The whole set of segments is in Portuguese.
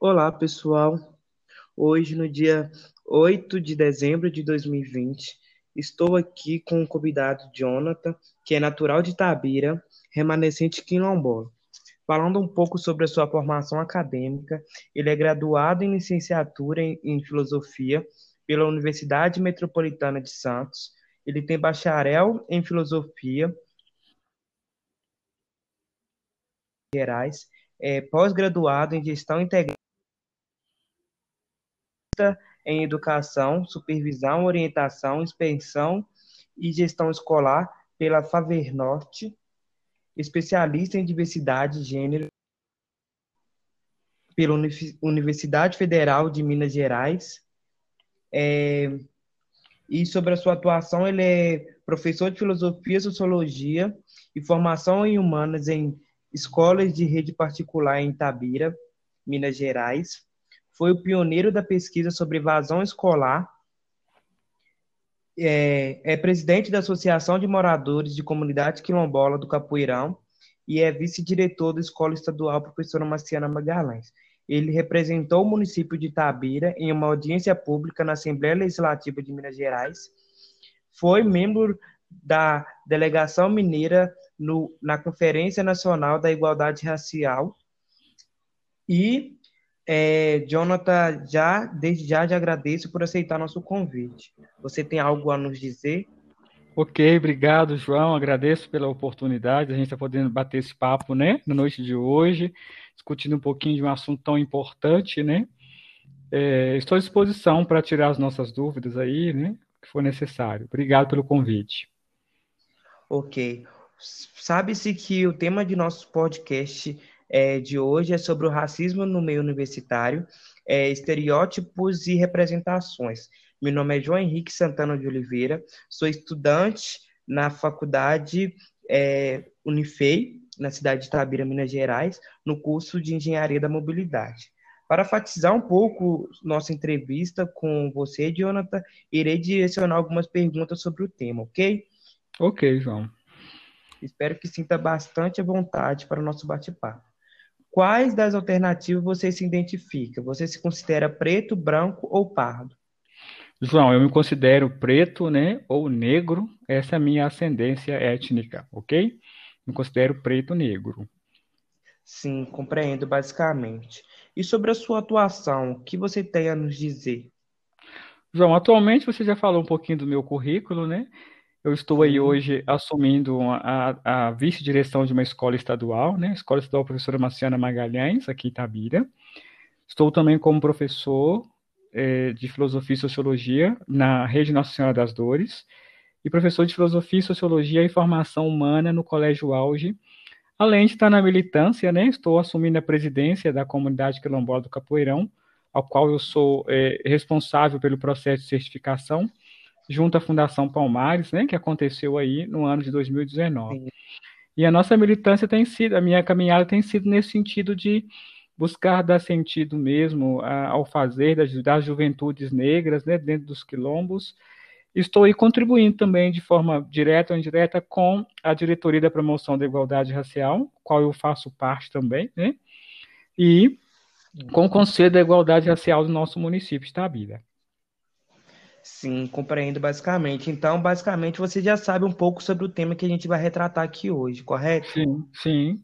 Olá, pessoal. Hoje, no dia 8 de dezembro de 2020, estou aqui com o convidado Jonathan, que é natural de Tabira, remanescente quilombola. Falando um pouco sobre a sua formação acadêmica, ele é graduado em licenciatura em, em Filosofia pela Universidade Metropolitana de Santos. Ele tem bacharel em Filosofia Gerais, é pós-graduado em Gestão Integrada em Educação, Supervisão, Orientação, Inspeção e Gestão Escolar pela Favernorte, especialista em Diversidade Gênero pela Universidade Federal de Minas Gerais. É, e sobre a sua atuação, ele é professor de Filosofia, Sociologia e Formação em Humanas em escolas de rede particular em Itabira, Minas Gerais foi o pioneiro da pesquisa sobre evasão escolar, é, é presidente da Associação de Moradores de Comunidade Quilombola do Capoeirão e é vice-diretor da Escola Estadual Professora Marciana Magalhães. Ele representou o município de Itabira em uma audiência pública na Assembleia Legislativa de Minas Gerais. Foi membro da delegação mineira no, na Conferência Nacional da Igualdade Racial e é, Jonathan, já, desde já te agradeço por aceitar nosso convite. Você tem algo a nos dizer? Ok, obrigado, João. Agradeço pela oportunidade. A gente está podendo bater esse papo, né, na noite de hoje, discutindo um pouquinho de um assunto tão importante, né? É, estou à disposição para tirar as nossas dúvidas aí, né, que for necessário. Obrigado pelo convite. Ok. Sabe-se que o tema de nosso podcast é, de hoje é sobre o racismo no meio universitário, é, estereótipos e representações. Meu nome é João Henrique Santana de Oliveira, sou estudante na faculdade é, Unifei, na cidade de Tabira, Minas Gerais, no curso de Engenharia da Mobilidade. Para enfatizar um pouco nossa entrevista com você, Jonathan, irei direcionar algumas perguntas sobre o tema, ok? Ok, João. Espero que sinta bastante vontade para o nosso bate-papo. Quais das alternativas você se identifica? Você se considera preto, branco ou pardo? João, eu me considero preto, né, ou negro. Essa é a minha ascendência étnica, ok? Me considero preto negro. Sim, compreendo basicamente. E sobre a sua atuação, o que você tem a nos dizer? João, atualmente você já falou um pouquinho do meu currículo, né? Eu estou aí hoje assumindo a, a vice-direção de uma escola estadual, né? Escola Estadual Professora Marciana Magalhães, aqui em Itabira. Estou também como professor é, de Filosofia e Sociologia na Rede Nossa Senhora das Dores e professor de Filosofia, Sociologia e Formação Humana no Colégio Auge. Além de estar na militância, né? Estou assumindo a presidência da comunidade quilombola do Capoeirão, ao qual eu sou é, responsável pelo processo de certificação junto à Fundação Palmares, né, que aconteceu aí no ano de 2019. Sim. E a nossa militância tem sido, a minha caminhada tem sido nesse sentido de buscar dar sentido mesmo ao fazer das, das juventudes negras, né, dentro dos quilombos. Estou aí contribuindo também de forma direta ou indireta com a diretoria da promoção da igualdade racial, qual eu faço parte também, né, e com o Conselho da Igualdade Racial do nosso município, Estabila. Sim, compreendo basicamente. Então, basicamente, você já sabe um pouco sobre o tema que a gente vai retratar aqui hoje, correto? Sim, sim.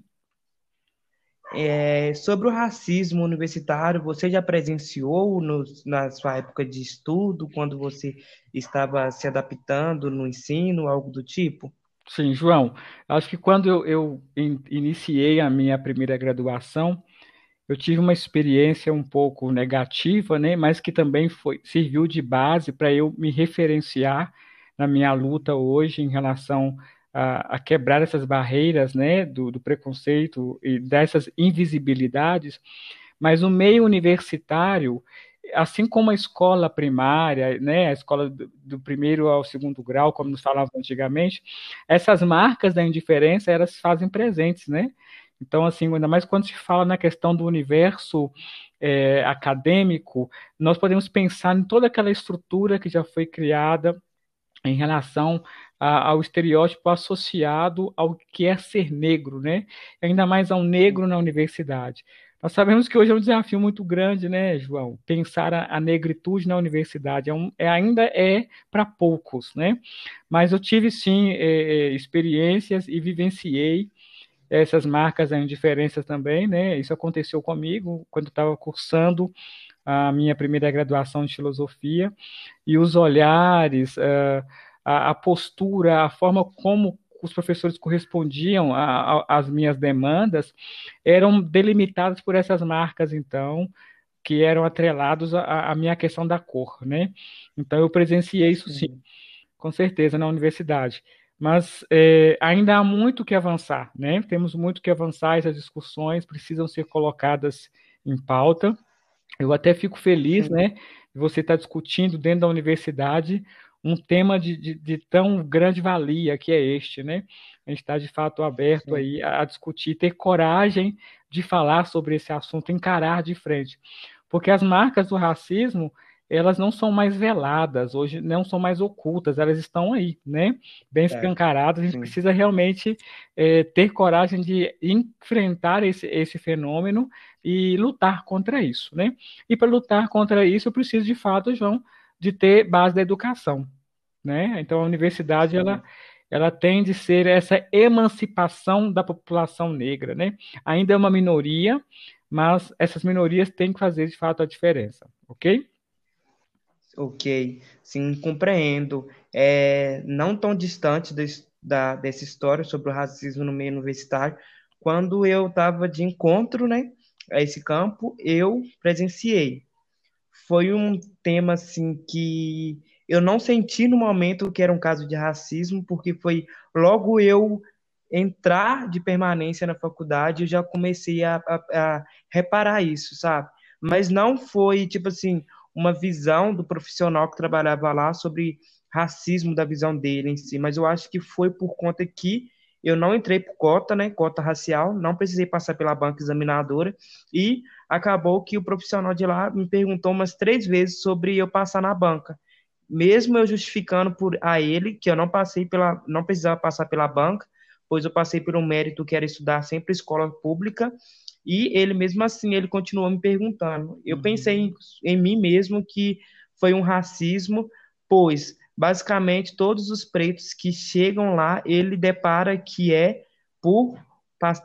É, sobre o racismo universitário, você já presenciou no, na sua época de estudo, quando você estava se adaptando no ensino, algo do tipo? Sim, João. Acho que quando eu, eu iniciei a minha primeira graduação, eu tive uma experiência um pouco negativa, né, mas que também foi, serviu de base para eu me referenciar na minha luta hoje em relação a, a quebrar essas barreiras, né, do, do, preconceito e dessas invisibilidades. Mas o meio universitário, assim como a escola primária, né, a escola do, do primeiro ao segundo grau, como nos falavam antigamente, essas marcas da indiferença elas fazem presentes, né? Então, assim, ainda mais quando se fala na questão do universo é, acadêmico, nós podemos pensar em toda aquela estrutura que já foi criada em relação a, ao estereótipo associado ao que é ser negro, né? Ainda mais ao negro na universidade. Nós sabemos que hoje é um desafio muito grande, né, João? Pensar a, a negritude na universidade é um, é, ainda é para poucos, né? Mas eu tive sim é, é experiências e vivenciei essas marcas em diferenças também, né? Isso aconteceu comigo quando estava cursando a minha primeira graduação de filosofia e os olhares, eh, a, a postura, a forma como os professores correspondiam às minhas demandas eram delimitados por essas marcas, então, que eram atrelados à, à minha questão da cor, né? Então, eu presenciei isso sim, sim com certeza, na universidade. Mas é, ainda há muito que avançar, né? Temos muito que avançar, essas discussões precisam ser colocadas em pauta. Eu até fico feliz, sim. né, de você estar discutindo dentro da universidade um tema de, de, de, tão grande valia que é este, né? A gente está de fato aberto Sim. aí a, discutir, ter coragem de falar sobre esse assunto, encarar de frente, porque as marcas do racismo elas não são mais veladas, hoje não são mais ocultas, elas estão aí, né? Bem escancaradas. A gente Sim. precisa realmente é, ter coragem de enfrentar esse, esse fenômeno e lutar contra isso, né? E para lutar contra isso, eu preciso de fato, João, de ter base da educação, né? Então a universidade ela ela tem de ser essa emancipação da população negra, né? Ainda é uma minoria, mas essas minorias têm que fazer de fato a diferença, ok? Ok, sim, compreendo. É, não tão distante da, dessa história sobre o racismo no meio universitário, quando eu estava de encontro, né, a esse campo, eu presenciei. Foi um tema assim que eu não senti no momento que era um caso de racismo, porque foi logo eu entrar de permanência na faculdade, eu já comecei a, a, a reparar isso, sabe? Mas não foi, tipo assim, uma visão do profissional que trabalhava lá sobre racismo da visão dele em si, mas eu acho que foi por conta que eu não entrei por cota, né, cota racial, não precisei passar pela banca examinadora e acabou que o profissional de lá me perguntou umas três vezes sobre eu passar na banca. Mesmo eu justificando por a ele que eu não passei pela, não precisava passar pela banca, pois eu passei um mérito que era estudar sempre escola pública, e ele mesmo assim ele continuou me perguntando. Eu uhum. pensei em, em mim mesmo que foi um racismo, pois basicamente todos os pretos que chegam lá ele depara que é por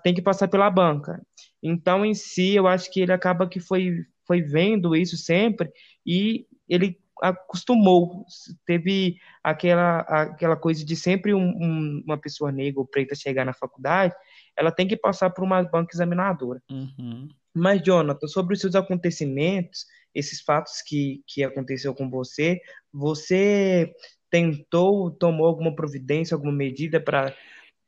tem que passar pela banca. Então em si eu acho que ele acaba que foi foi vendo isso sempre e ele acostumou, teve aquela, aquela coisa de sempre um, um, uma pessoa negra ou preta chegar na faculdade, ela tem que passar por uma banca examinadora. Uhum. Mas, Jonathan, sobre os seus acontecimentos, esses fatos que, que aconteceu com você, você tentou, tomou alguma providência, alguma medida para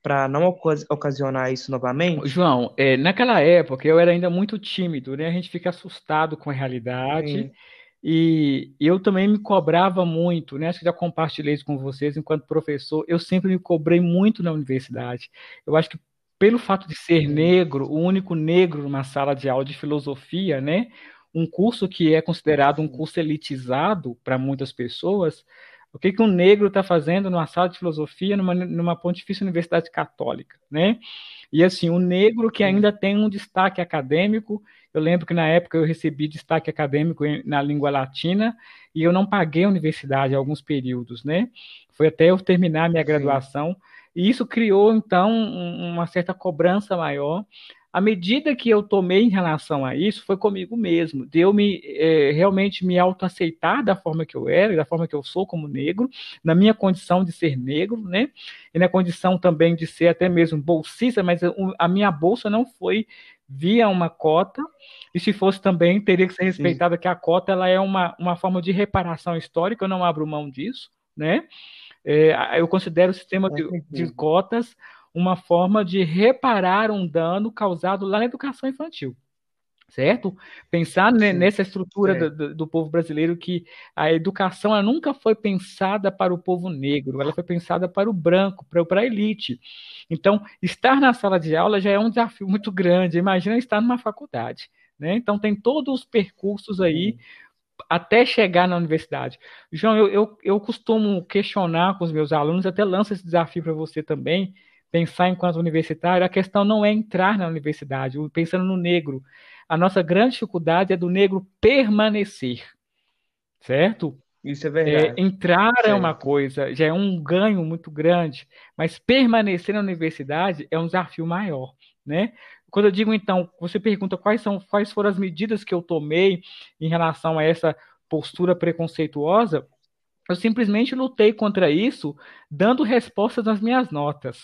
para não ocasionar isso novamente? João, é, naquela época eu era ainda muito tímido, né? A gente fica assustado com a realidade. Sim e eu também me cobrava muito, né? Acho que já compartilhei isso com vocês enquanto professor. Eu sempre me cobrei muito na universidade. Eu acho que pelo fato de ser negro, o único negro numa sala de aula de filosofia, né? Um curso que é considerado um curso elitizado para muitas pessoas. O que, que um negro está fazendo numa sala de filosofia numa, numa Pontifícia Universidade Católica, né? E assim, o negro que ainda tem um destaque acadêmico eu lembro que na época eu recebi destaque acadêmico na língua latina e eu não paguei a universidade alguns períodos, né? Foi até eu terminar minha graduação. Sim. E isso criou, então, uma certa cobrança maior. A medida que eu tomei em relação a isso foi comigo mesmo, de eu me, é, realmente me autoaceitar da forma que eu era, da forma que eu sou como negro, na minha condição de ser negro, né? E na condição também de ser até mesmo bolsista, mas a minha bolsa não foi via uma cota, e se fosse também, teria que ser respeitada que a cota ela é uma, uma forma de reparação histórica, eu não abro mão disso, né? É, eu considero o sistema de, de, cotas uma forma de reparar um dano causado lá na educação infantil certo? Pensar Sim, nessa estrutura do, do, povo brasileiro que a educação ela nunca foi pensada para o povo negro, ela foi pensada para o branco, para, para a elite. Então, estar na sala de aula já é um desafio muito grande. Imagina estar numa faculdade, né? Então, tem todos os percursos aí até chegar na universidade. João, eu, eu, eu costumo questionar com os meus alunos, até lanço esse desafio para você também, pensar enquanto universitário, a questão não é entrar na universidade, pensando no negro. A nossa grande dificuldade é do negro permanecer, certo? Isso é verdade. É, entrar é uma coisa, já é um ganho muito grande, mas permanecer na universidade é um desafio maior, né? Quando eu digo então, você pergunta quais são, quais foram as medidas que eu tomei em relação a essa postura preconceituosa, eu simplesmente lutei contra isso, dando respostas nas minhas notas,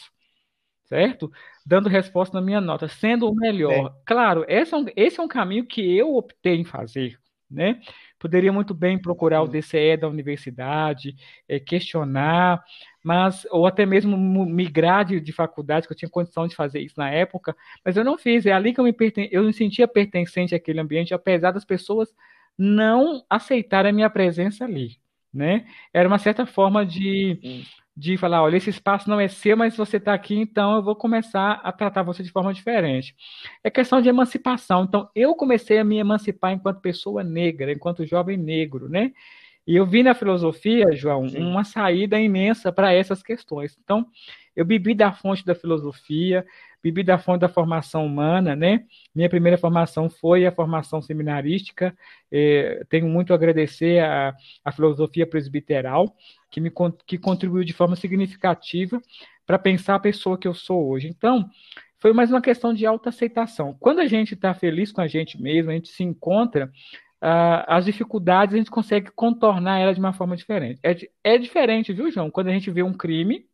certo? Dando resposta na minha nota, sendo o melhor. É. Claro, esse é, um, esse é um caminho que eu optei em fazer, né? Poderia muito bem procurar o DCE da universidade, é, questionar, mas ou até mesmo migrar de, de, faculdade, que eu tinha condição de fazer isso na época, mas eu não fiz. É ali que eu me, perten eu me sentia pertencente àquele ambiente, apesar das pessoas não aceitarem a minha presença ali, né? Era uma certa forma de de falar, olha, esse espaço não é seu, mas você está aqui, então eu vou começar a tratar você de forma diferente. É questão de emancipação. Então, eu comecei a me emancipar enquanto pessoa negra, enquanto jovem negro, né? E eu vi na filosofia, João, Sim. uma saída imensa para essas questões. Então, eu bebi da fonte da filosofia, bebi da fonte da formação humana, né? Minha primeira formação foi a formação seminarística. É, tenho muito a agradecer à, à filosofia presbiteral, que me que contribuiu de forma significativa para pensar a pessoa que eu sou hoje. Então, foi mais uma questão de autoaceitação. Quando a gente está feliz com a gente mesmo, a gente se encontra, uh, as dificuldades a gente consegue contornar elas de uma forma diferente. É, é diferente, viu, João? Quando a gente vê um crime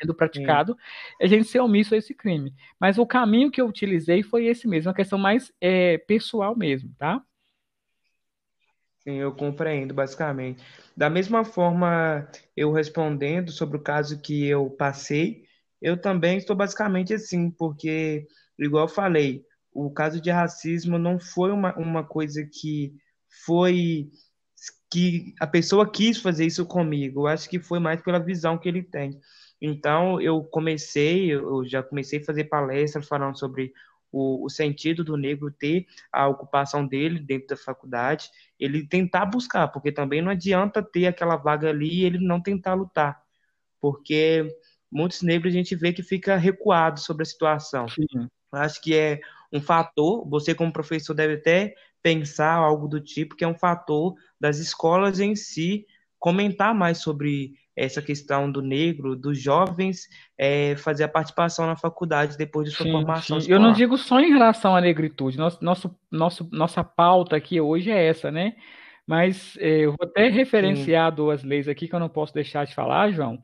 sendo praticado, Sim. a gente ser omisso a esse crime. Mas o caminho que eu utilizei foi esse mesmo, uma questão mais é, pessoal mesmo, tá? Sim, eu compreendo, basicamente. Da mesma forma, eu respondendo sobre o caso que eu passei, eu também estou basicamente assim, porque, igual eu falei, o caso de racismo não foi uma, uma coisa que foi que a pessoa quis fazer isso comigo. Eu acho que foi mais pela visão que ele tem. Então, eu comecei, eu já comecei a fazer palestras falando sobre o, o sentido do negro ter a ocupação dele dentro da faculdade, ele tentar buscar, porque também não adianta ter aquela vaga ali e ele não tentar lutar, porque muitos negros a gente vê que fica recuado sobre a situação. Sim. Acho que é um fator, você como professor deve até pensar algo do tipo, que é um fator das escolas em si comentar mais sobre essa questão do negro, dos jovens, é, fazer a participação na faculdade depois de sua sim, formação. Sim. Eu não digo só em relação à negritude, nosso, nosso, nosso, nossa pauta aqui hoje é essa, né? Mas é, eu vou até referenciar sim. duas leis aqui que eu não posso deixar de falar, João,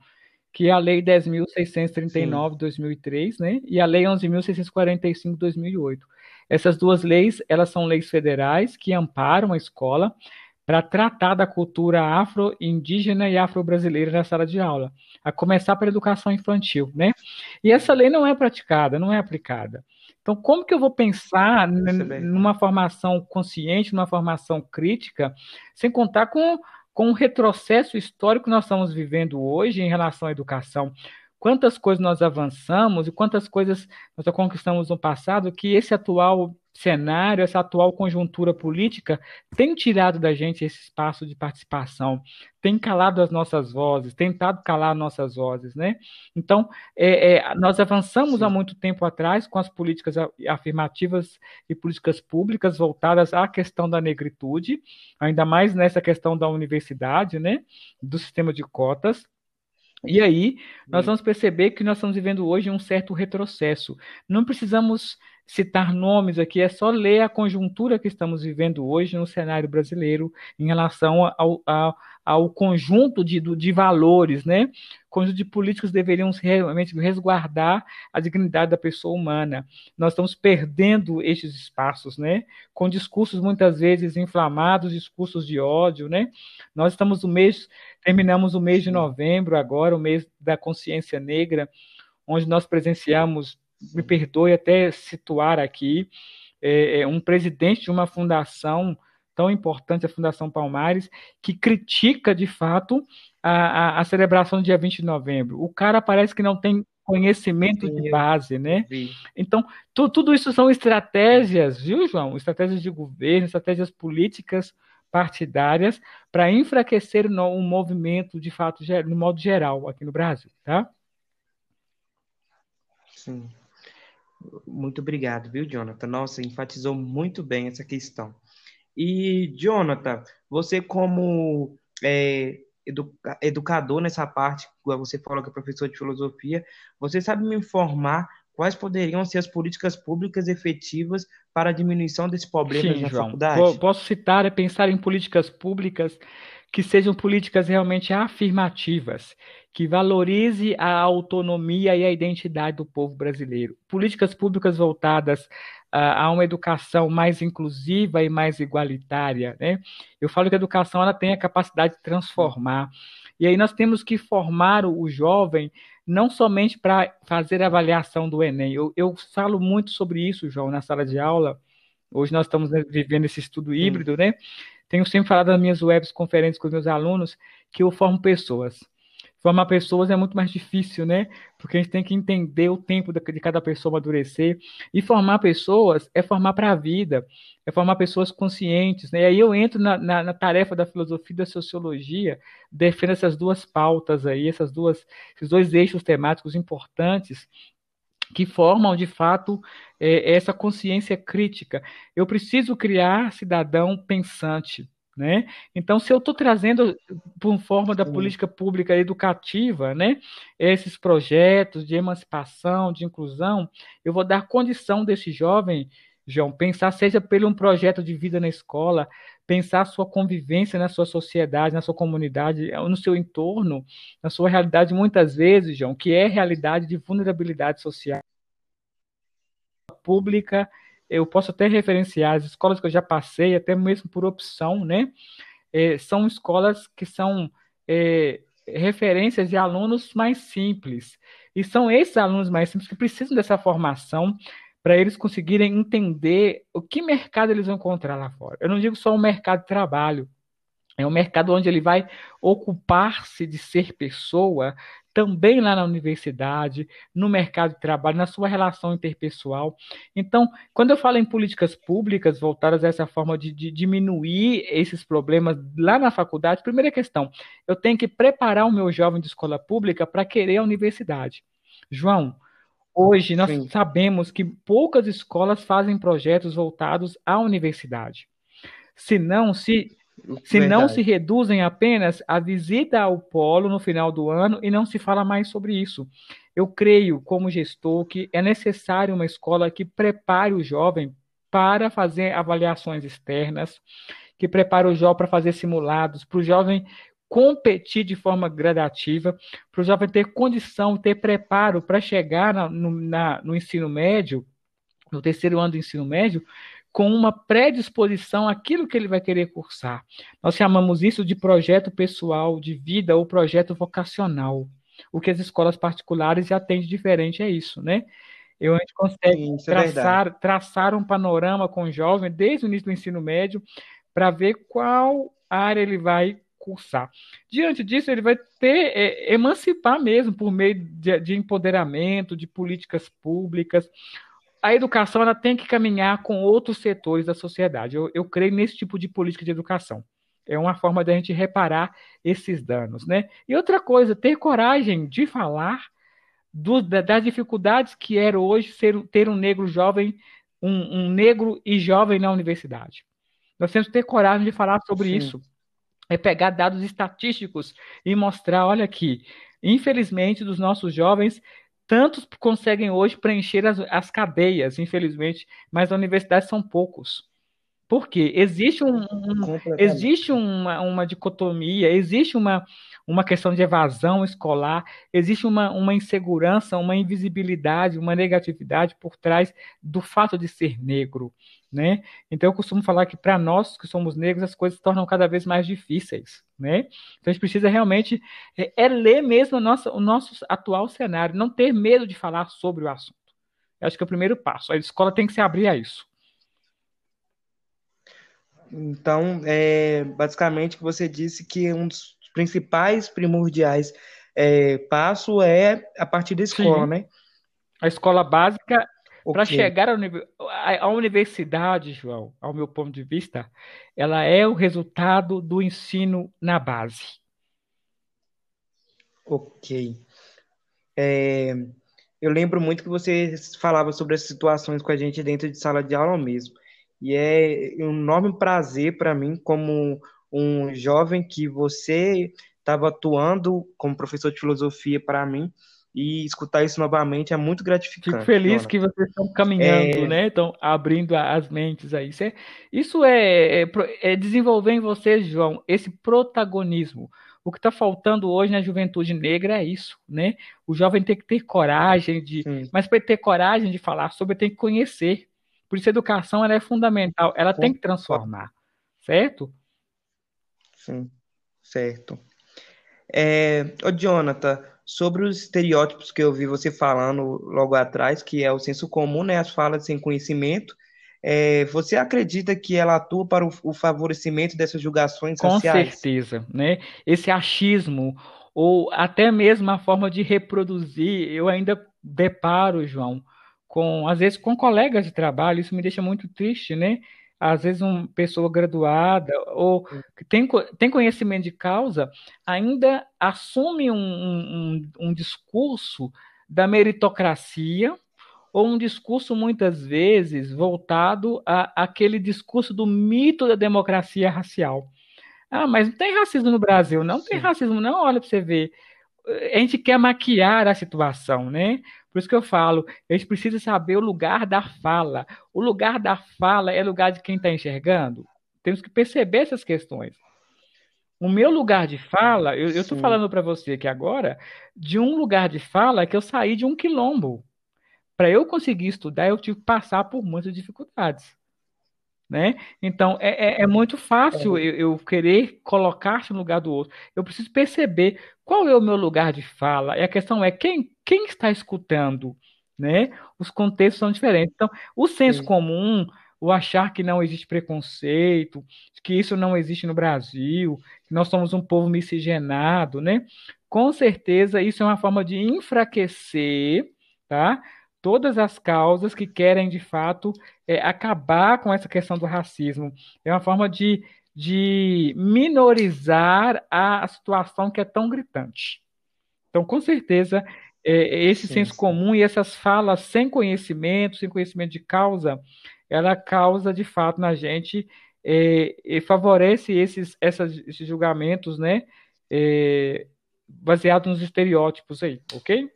que é a Lei 10.639 de 2003, né? E a Lei 11.645 de 2008. Essas duas leis, elas são leis federais que amparam a escola para tratar da cultura afro-indígena e afro-brasileira na sala de aula, a começar pela educação infantil, né? E essa lei não é praticada, não é aplicada. Então, como que eu vou pensar numa formação consciente, numa formação crítica, sem contar com, com o retrocesso histórico que nós estamos vivendo hoje em relação à educação? Quantas coisas nós avançamos e quantas coisas nós conquistamos no passado que esse atual cenário, essa atual conjuntura política tem tirado da gente esse espaço de participação, tem calado as nossas vozes, tentado calar nossas vozes, né? Então, é, é, nós avançamos Sim. há muito tempo atrás com as políticas afirmativas e políticas públicas voltadas à questão da negritude, ainda mais nessa questão da universidade, né? Do sistema de cotas. E aí, nós vamos perceber que nós estamos vivendo hoje um certo retrocesso. Não precisamos citar nomes aqui, é só ler a conjuntura que estamos vivendo hoje no cenário brasileiro em relação ao, ao, ao conjunto de, de valores, né? Conjunto de políticos deveriam realmente resguardar a dignidade da pessoa humana. Nós estamos perdendo estes espaços, né? Com discursos muitas vezes inflamados, discursos de ódio, né? Nós estamos no mês, terminamos o mês de novembro agora, o mês da consciência negra, onde nós presenciamos me perdoe até situar aqui, é, é, um presidente de uma fundação tão importante, a Fundação Palmares, que critica de fato a, a, a, celebração do dia 20 de novembro. O cara parece que não tem conhecimento Sim, de base, né? Então, tu, tudo isso são estratégias, viu, João? Estratégias de governo, estratégias políticas partidárias para enfraquecer o, o movimento, de fato, no modo geral, aqui no Brasil, tá? Sim. Muito obrigado, viu, Jonathan? Nossa, enfatizou muito bem essa questão. E, Jonathan, você como é, educador nessa parte, você falou que é professor de filosofia, você sabe me informar quais poderiam ser as políticas públicas efetivas para a diminuição desse problema Sim, na João. faculdade? Posso citar é pensar em políticas públicas que sejam políticas realmente afirmativas, que valorize a autonomia e a identidade do povo brasileiro. Políticas públicas voltadas a uma educação mais inclusiva e mais igualitária. Né? Eu falo que a educação ela tem a capacidade de transformar. E aí nós temos que formar o jovem não somente para fazer a avaliação do Enem. Eu, eu, falo muito sobre isso, João, na sala de aula. Hoje nós estamos vivendo esse estudo híbrido, né? Tenho sempre falado nas minhas webs conferências com os meus alunos que eu formo pessoas. Formar pessoas é muito mais difícil, né? Porque a gente tem que entender o tempo de cada pessoa amadurecer. E formar pessoas é formar para a vida, é formar pessoas conscientes. Né? E aí eu entro na, na, na, tarefa da filosofia e da sociologia, defendo essas duas pautas aí, essas duas, esses dois eixos temáticos importantes que formam de fato é, essa consciência crítica. Eu preciso criar cidadão pensante. Né? Então, se eu estou trazendo por forma da política pública educativa, né, esses projetos de emancipação, de inclusão, eu vou dar condição desse jovem, João, pensar seja pelo um projeto de vida na escola, pensar a sua convivência na sua sociedade, na sua comunidade, no seu entorno, na sua realidade, muitas vezes, João, que é realidade de vulnerabilidade social pública eu posso até referenciar as escolas que eu já passei, até mesmo por opção, né? É, são escolas que são é, referências de alunos mais simples. E são esses alunos mais simples que precisam dessa formação para eles conseguirem entender o que mercado eles vão encontrar lá fora. Eu não digo só o mercado de trabalho, é um mercado onde ele vai ocupar-se de ser pessoa também lá na universidade, no mercado de trabalho, na sua relação interpessoal. Então, quando eu falo em políticas públicas voltadas a essa forma de, de diminuir esses problemas lá na faculdade, primeira questão, eu tenho que preparar o meu jovem de escola pública para querer a universidade. João, hoje nós Sim. sabemos que poucas escolas fazem projetos voltados à universidade. Se não, se se Verdade. não se reduzem apenas a visita ao polo no final do ano e não se fala mais sobre isso. Eu creio, como gestor, que é necessário uma escola que prepare o jovem para fazer avaliações externas, que prepare o jovem para fazer simulados, para o jovem competir de forma gradativa, para o jovem ter condição, ter preparo para chegar na, no, na, no ensino médio, no terceiro ano do ensino médio, com uma predisposição àquilo que ele vai querer cursar. Nós chamamos isso de projeto pessoal de vida ou projeto vocacional. O que as escolas particulares já têm de diferente é isso, né? Eu, a gente consegue Sim, é traçar, é traçar um panorama com o jovem desde o início do ensino médio para ver qual área ele vai cursar. Diante disso, ele vai ter é, emancipar mesmo por meio de, de empoderamento, de políticas públicas, a educação ela tem que caminhar com outros setores da sociedade. Eu, eu creio nesse tipo de política de educação. É uma forma da gente reparar esses danos, né? E outra coisa, ter coragem de falar do, das dificuldades que era hoje ser, ter um negro jovem, um, um, negro e jovem na universidade. Nós temos que ter coragem de falar sobre Sim. isso. É pegar dados estatísticos e mostrar, olha aqui, infelizmente, dos nossos jovens, Tantos conseguem hoje preencher as, as cadeias, infelizmente, mas na universidade são poucos. Por quê? Existe, um, um existe uma, uma dicotomia, existe uma, uma questão de evasão escolar, existe uma, uma insegurança, uma invisibilidade, uma negatividade por trás do fato de ser negro. Né? Então eu costumo falar que para nós que somos negros as coisas se tornam cada vez mais difíceis né? Então a gente precisa realmente é, é ler mesmo nossa, o nosso atual cenário, não ter medo de falar sobre o assunto. Eu acho que é o primeiro passo. A escola tem que se abrir a isso. Então, é, basicamente, você disse que um dos principais primordiais é, passo é a partir da escola, Sim. né? A escola básica para chegar à universidade, João, ao meu ponto de vista, ela é o resultado do ensino na base. Ok. É, eu lembro muito que você falava sobre as situações com a gente dentro de sala de aula mesmo. E é um enorme prazer para mim, como um jovem que você estava atuando como professor de filosofia para mim, e escutar isso novamente é muito gratificante. Fico feliz Jonathan. que vocês estão caminhando, é... né? Estão abrindo as mentes aí. Isso, é, isso é, é, é, desenvolver em vocês, João, esse protagonismo. O que está faltando hoje na juventude negra é isso, né? O jovem tem que ter coragem de, Sim. mas para ter coragem de falar sobre, tem que conhecer. Por isso a educação ela é fundamental, ela Sim. tem que transformar, certo? Sim, certo. É, ô Jonathan, sobre os estereótipos que eu vi você falando logo atrás, que é o senso comum, né, as falas sem conhecimento, é, você acredita que ela atua para o, o favorecimento dessas julgações Com sociais? Com certeza, né? Esse achismo ou até mesmo a forma de reproduzir, eu ainda deparo, João, com às vezes com colegas de trabalho, isso me deixa muito triste, né? às vezes uma pessoa graduada ou que tem, tem conhecimento de causa ainda assume um, um, um discurso da meritocracia ou um discurso muitas vezes voltado a aquele discurso do mito da democracia racial. Ah, mas não tem racismo no Brasil, não Sim. tem racismo, não. Olha para você ver. A gente quer maquiar a situação, né? Por isso que eu falo, a gente precisa saber o lugar da fala. O lugar da fala é lugar de quem está enxergando? Temos que perceber essas questões. O meu lugar de fala, eu estou falando para você aqui agora, de um lugar de fala que eu saí de um quilombo. Para eu conseguir estudar, eu tive que passar por muitas dificuldades. Né? Então, é, é, é muito fácil eu, eu, querer colocar-se no lugar do outro. Eu preciso perceber qual é o meu lugar de fala. E a questão é quem, quem está escutando. Né? Os contextos são diferentes. Então, o senso Sim. comum, o achar que não existe preconceito, que isso não existe no Brasil, que nós somos um povo miscigenado, né? Com certeza, isso é uma forma de enfraquecer, tá? Todas as causas que querem, de fato, é, acabar com essa questão do racismo. É uma forma de, de minorizar a situação que é tão gritante. Então, com certeza, é, esse sim, senso sim. comum e essas falas sem conhecimento, sem conhecimento de causa, ela causa, de fato, na gente é, e favorece esses, essas, esses julgamentos, né? É, baseados nos estereótipos aí, ok?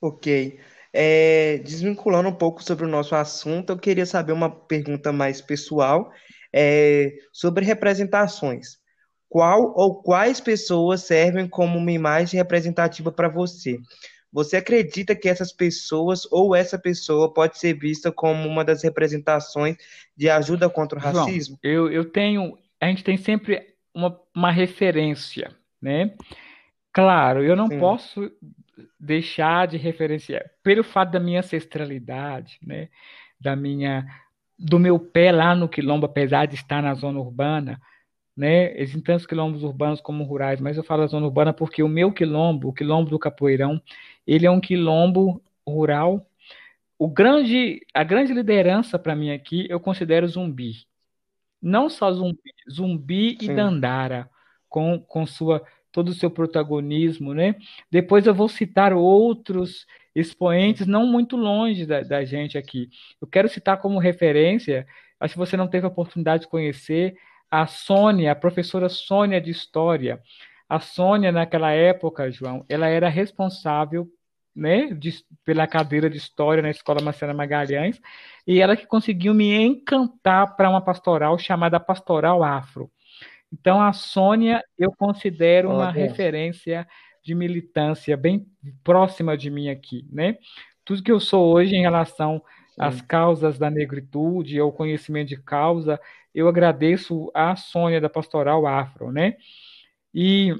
Ok. É, desvinculando um pouco sobre o nosso assunto, eu queria saber uma pergunta mais pessoal é, sobre representações. Qual ou quais pessoas servem como uma imagem representativa para você? Você acredita que essas pessoas ou essa pessoa pode ser vista como uma das representações de ajuda contra o racismo? João, eu, eu tenho, a gente tem sempre uma, uma referência, né? Claro, eu não Sim. posso deixar de referenciar pelo fato da minha ancestralidade, né, da minha do meu pé lá no quilombo, apesar de estar na zona urbana, né, existem tantos quilombos urbanos como rurais, mas eu falo da zona urbana porque o meu quilombo, o quilombo do Capoeirão, ele é um quilombo rural. O grande, a grande liderança para mim aqui, eu considero Zumbi. Não só Zumbi, Zumbi Sim. e Dandara, com, com sua todo o seu protagonismo, né? Depois eu vou citar outros expoentes não muito longe da, da gente aqui. Eu quero citar como referência, acho que você não teve a oportunidade de conhecer, a Sônia, a professora Sônia de História. A Sônia, naquela época, João, ela era responsável né, de, pela cadeira de História na Escola Marcela Magalhães, e ela que conseguiu me encantar para uma pastoral chamada Pastoral Afro. Então, a Sônia eu considero uma referência de militância bem próxima de mim aqui, né? Tudo que eu sou hoje em relação às causas da negritude, ao conhecimento de causa, eu agradeço a Sônia da Pastoral Afro, né? E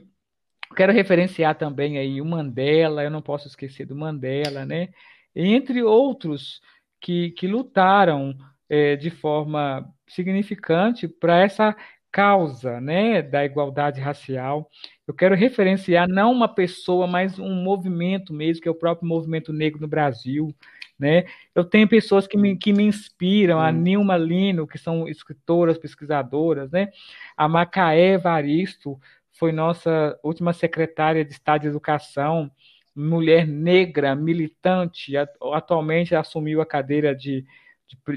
quero referenciar também aí o Mandela, eu não posso esquecer do Mandela, né? Entre outros que, que lutaram é, de forma significante para essa causa né, da igualdade racial. Eu quero referenciar não uma pessoa, mas um movimento mesmo, que é o próprio movimento negro no Brasil. Né? Eu tenho pessoas que me, que me inspiram, a Nilma Lino, que são escritoras, pesquisadoras, né? a Macaé Varisto, foi nossa última secretária de Estado de Educação, mulher negra, militante, atualmente assumiu a cadeira de,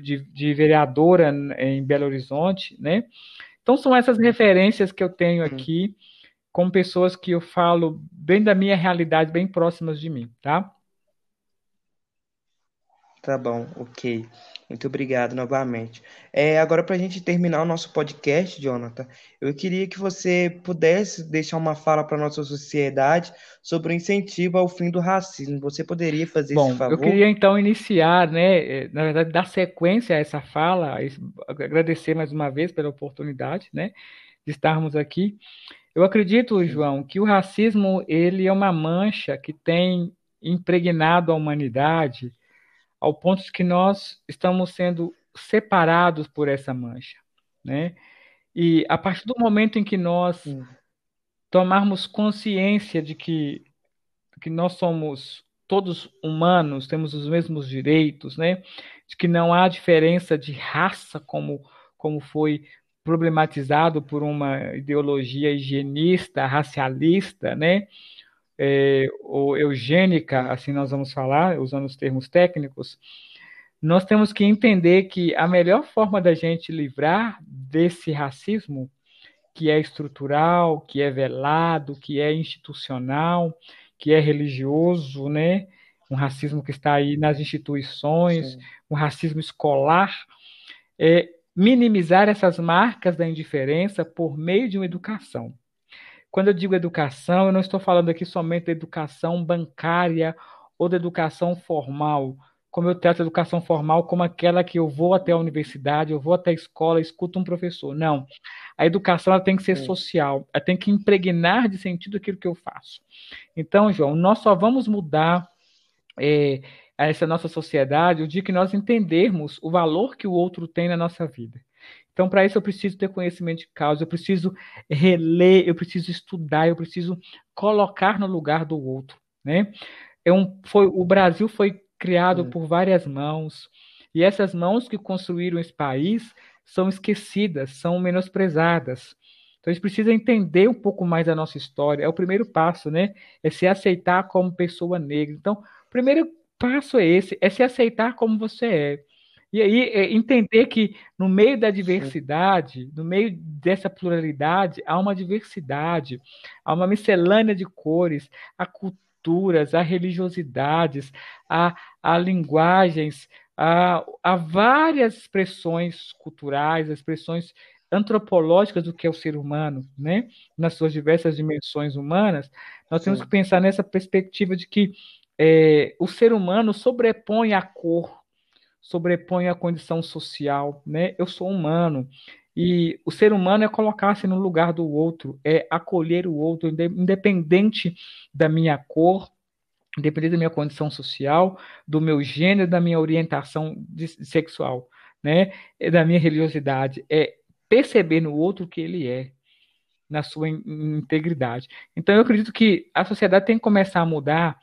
de, de, vereadora em Belo Horizonte, né? Então são essas referências que eu tenho aqui com pessoas que eu falo bem da minha realidade, bem próximas de mim, tá? Tá bom, ok. Muito obrigado novamente. É, agora, para a gente terminar o nosso podcast, Jonathan, eu queria que você pudesse deixar uma fala para a nossa sociedade sobre o incentivo ao fim do racismo. Você poderia fazer Bom, esse favor? eu queria então iniciar, né, é, na verdade, dar sequência a essa fala, agradecer mais uma vez pela oportunidade, né, de estarmos aqui. Eu acredito, João, que o racismo ele é uma mancha que tem impregnado a humanidade ao ponto de que nós estamos sendo separados por essa mancha, né? E a partir do momento em que nós Sim. tomarmos consciência de que, que nós somos todos humanos, temos os mesmos direitos, né? De que não há diferença de raça como, como foi problematizado por uma ideologia higienista, racialista, né? É, ou eugênica, assim nós vamos falar, usando os termos técnicos, nós temos que entender que a melhor forma da gente livrar desse racismo, que é estrutural, que é velado, que é institucional, que é religioso, né? Um racismo que está aí nas instituições, Sim. um racismo escolar, é minimizar essas marcas da indiferença por meio de uma educação. Quando eu digo educação, eu não estou falando aqui somente da educação bancária ou da educação formal, como eu trato a educação formal como aquela que eu vou até a universidade, eu vou até a escola, escuto um professor. Não. A educação ela tem que ser social, ela tem que impregnar de sentido aquilo que eu faço. Então, João, nós só vamos mudar é, essa nossa sociedade o dia que nós entendermos o valor que o outro tem na nossa vida. Então, para isso, eu preciso ter conhecimento de causa, eu preciso reler, eu preciso estudar, eu preciso colocar no lugar do outro. Né? É um, foi, o Brasil foi criado por várias mãos, e essas mãos que construíram esse país são esquecidas, são menosprezadas. Então, a gente precisa entender um pouco mais a nossa história. É o primeiro passo, né? É se aceitar como pessoa negra. Então, o primeiro passo é esse, é se aceitar como você é. E aí é, entender que no meio da diversidade, no meio dessa pluralidade, há uma diversidade, há uma miscelânea de cores, há culturas, há religiosidades, há, há linguagens, há, há várias expressões culturais, expressões antropológicas do que é o ser humano, né? Nas suas diversas dimensões humanas, nós Sim. temos que pensar nessa perspectiva de que é, o ser humano sobrepõe a cor sobrepõe a condição social, né? Eu sou humano. E o ser humano é colocar-se no lugar do outro, é acolher o outro, independente da minha cor, independente da minha condição social, do meu gênero, da minha orientação sexual, né? Da minha religiosidade. É perceber no outro o que ele é, na sua integridade. Então, eu acredito que a sociedade tem que começar a mudar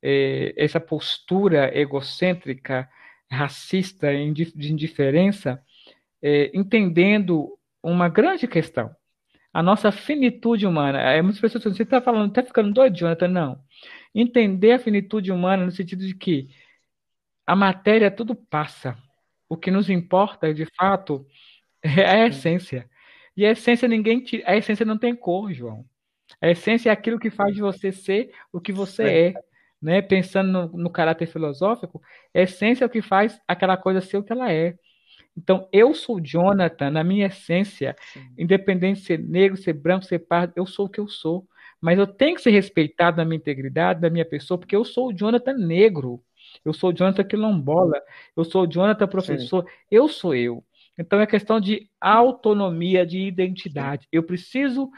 é, essa postura egocêntrica racista, de indiferença, é, entendendo uma grande questão. A nossa finitude humana. É, muitas pessoas dizem, você está falando, está ficando doido, Jonathan? Não. Entender a finitude humana no sentido de que a matéria tudo passa. O que nos importa, de fato, é a essência. E a essência ninguém tira, a essência não tem cor, João. A essência é aquilo que faz de você ser o que você é. é né, pensando no, no, caráter filosófico, a essência é o que faz aquela coisa ser o que ela é. Então, eu sou Jonathan, na minha essência, Sim. independente de ser negro, ser branco, ser pardo, eu sou o que eu sou. Mas eu tenho que ser respeitado na minha integridade, na minha pessoa, porque eu sou o Jonathan negro. Eu sou o Jonathan quilombola. Eu sou o Jonathan professor. Sim. Eu sou eu. Então, é questão de autonomia, de identidade. Eu preciso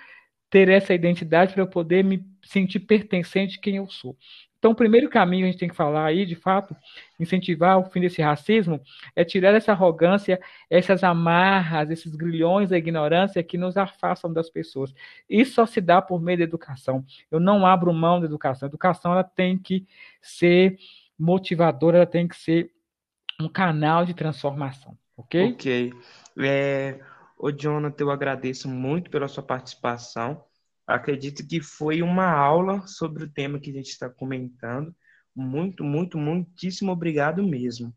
ter essa identidade para eu poder me sentir pertencente a quem eu sou. Então, o primeiro caminho a gente tem que falar aí, de fato, incentivar o fim desse racismo, é tirar essa arrogância, essas amarras, esses grilhões da ignorância que nos afastam das pessoas. Isso só se dá por meio da educação. Eu não abro mão da educação. A educação ela tem que ser motivadora, ela tem que ser um canal de transformação, ok? Ok. É, ô, Jonathan, eu agradeço muito pela sua participação. Acredito que foi uma aula sobre o tema que a gente está comentando. Muito, muito, muitíssimo obrigado mesmo.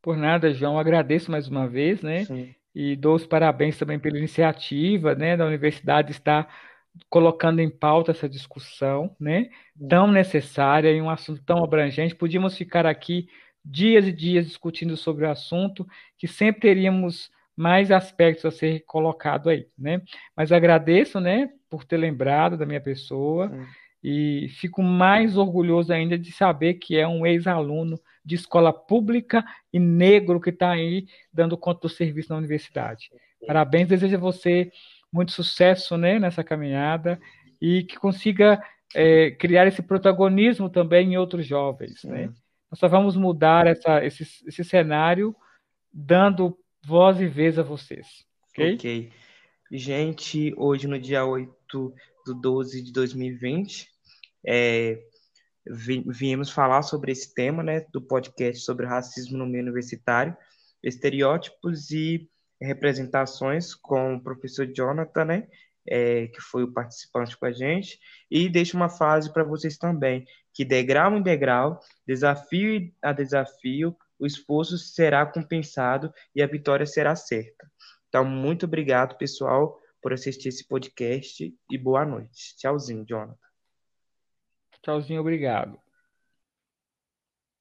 Por nada, João. Agradeço mais uma vez, né? Sim. E dou os parabéns também pela iniciativa, né, da universidade estar colocando em pauta essa discussão, né, tão necessária e um assunto tão abrangente. Podíamos ficar aqui dias e dias discutindo sobre o assunto, que sempre teríamos mais aspectos a ser colocado aí, né? Mas agradeço, né, por ter lembrado da minha pessoa Sim. e fico mais orgulhoso ainda de saber que é um ex-aluno de escola pública e negro que está aí dando conta do serviço na universidade. Parabéns, desejo a você muito sucesso, né, nessa caminhada e que consiga é, criar esse protagonismo também em outros jovens, né? Nós só vamos mudar essa, esse, esse cenário dando voz e vez a vocês. Ok? Ok. Gente, hoje no dia 8 do 12 de 2020, é, viemos falar sobre esse tema, né, do podcast sobre racismo no meio universitário, estereótipos e representações com o professor Jonathan, né, é, que foi o participante com a gente, e deixo uma frase para vocês também, que degrau em degrau, desafio a desafio, o esforço será compensado e a vitória será certa. Então, muito obrigado, pessoal, por assistir esse podcast e boa noite. Tchauzinho, Jonathan. Tchauzinho, obrigado.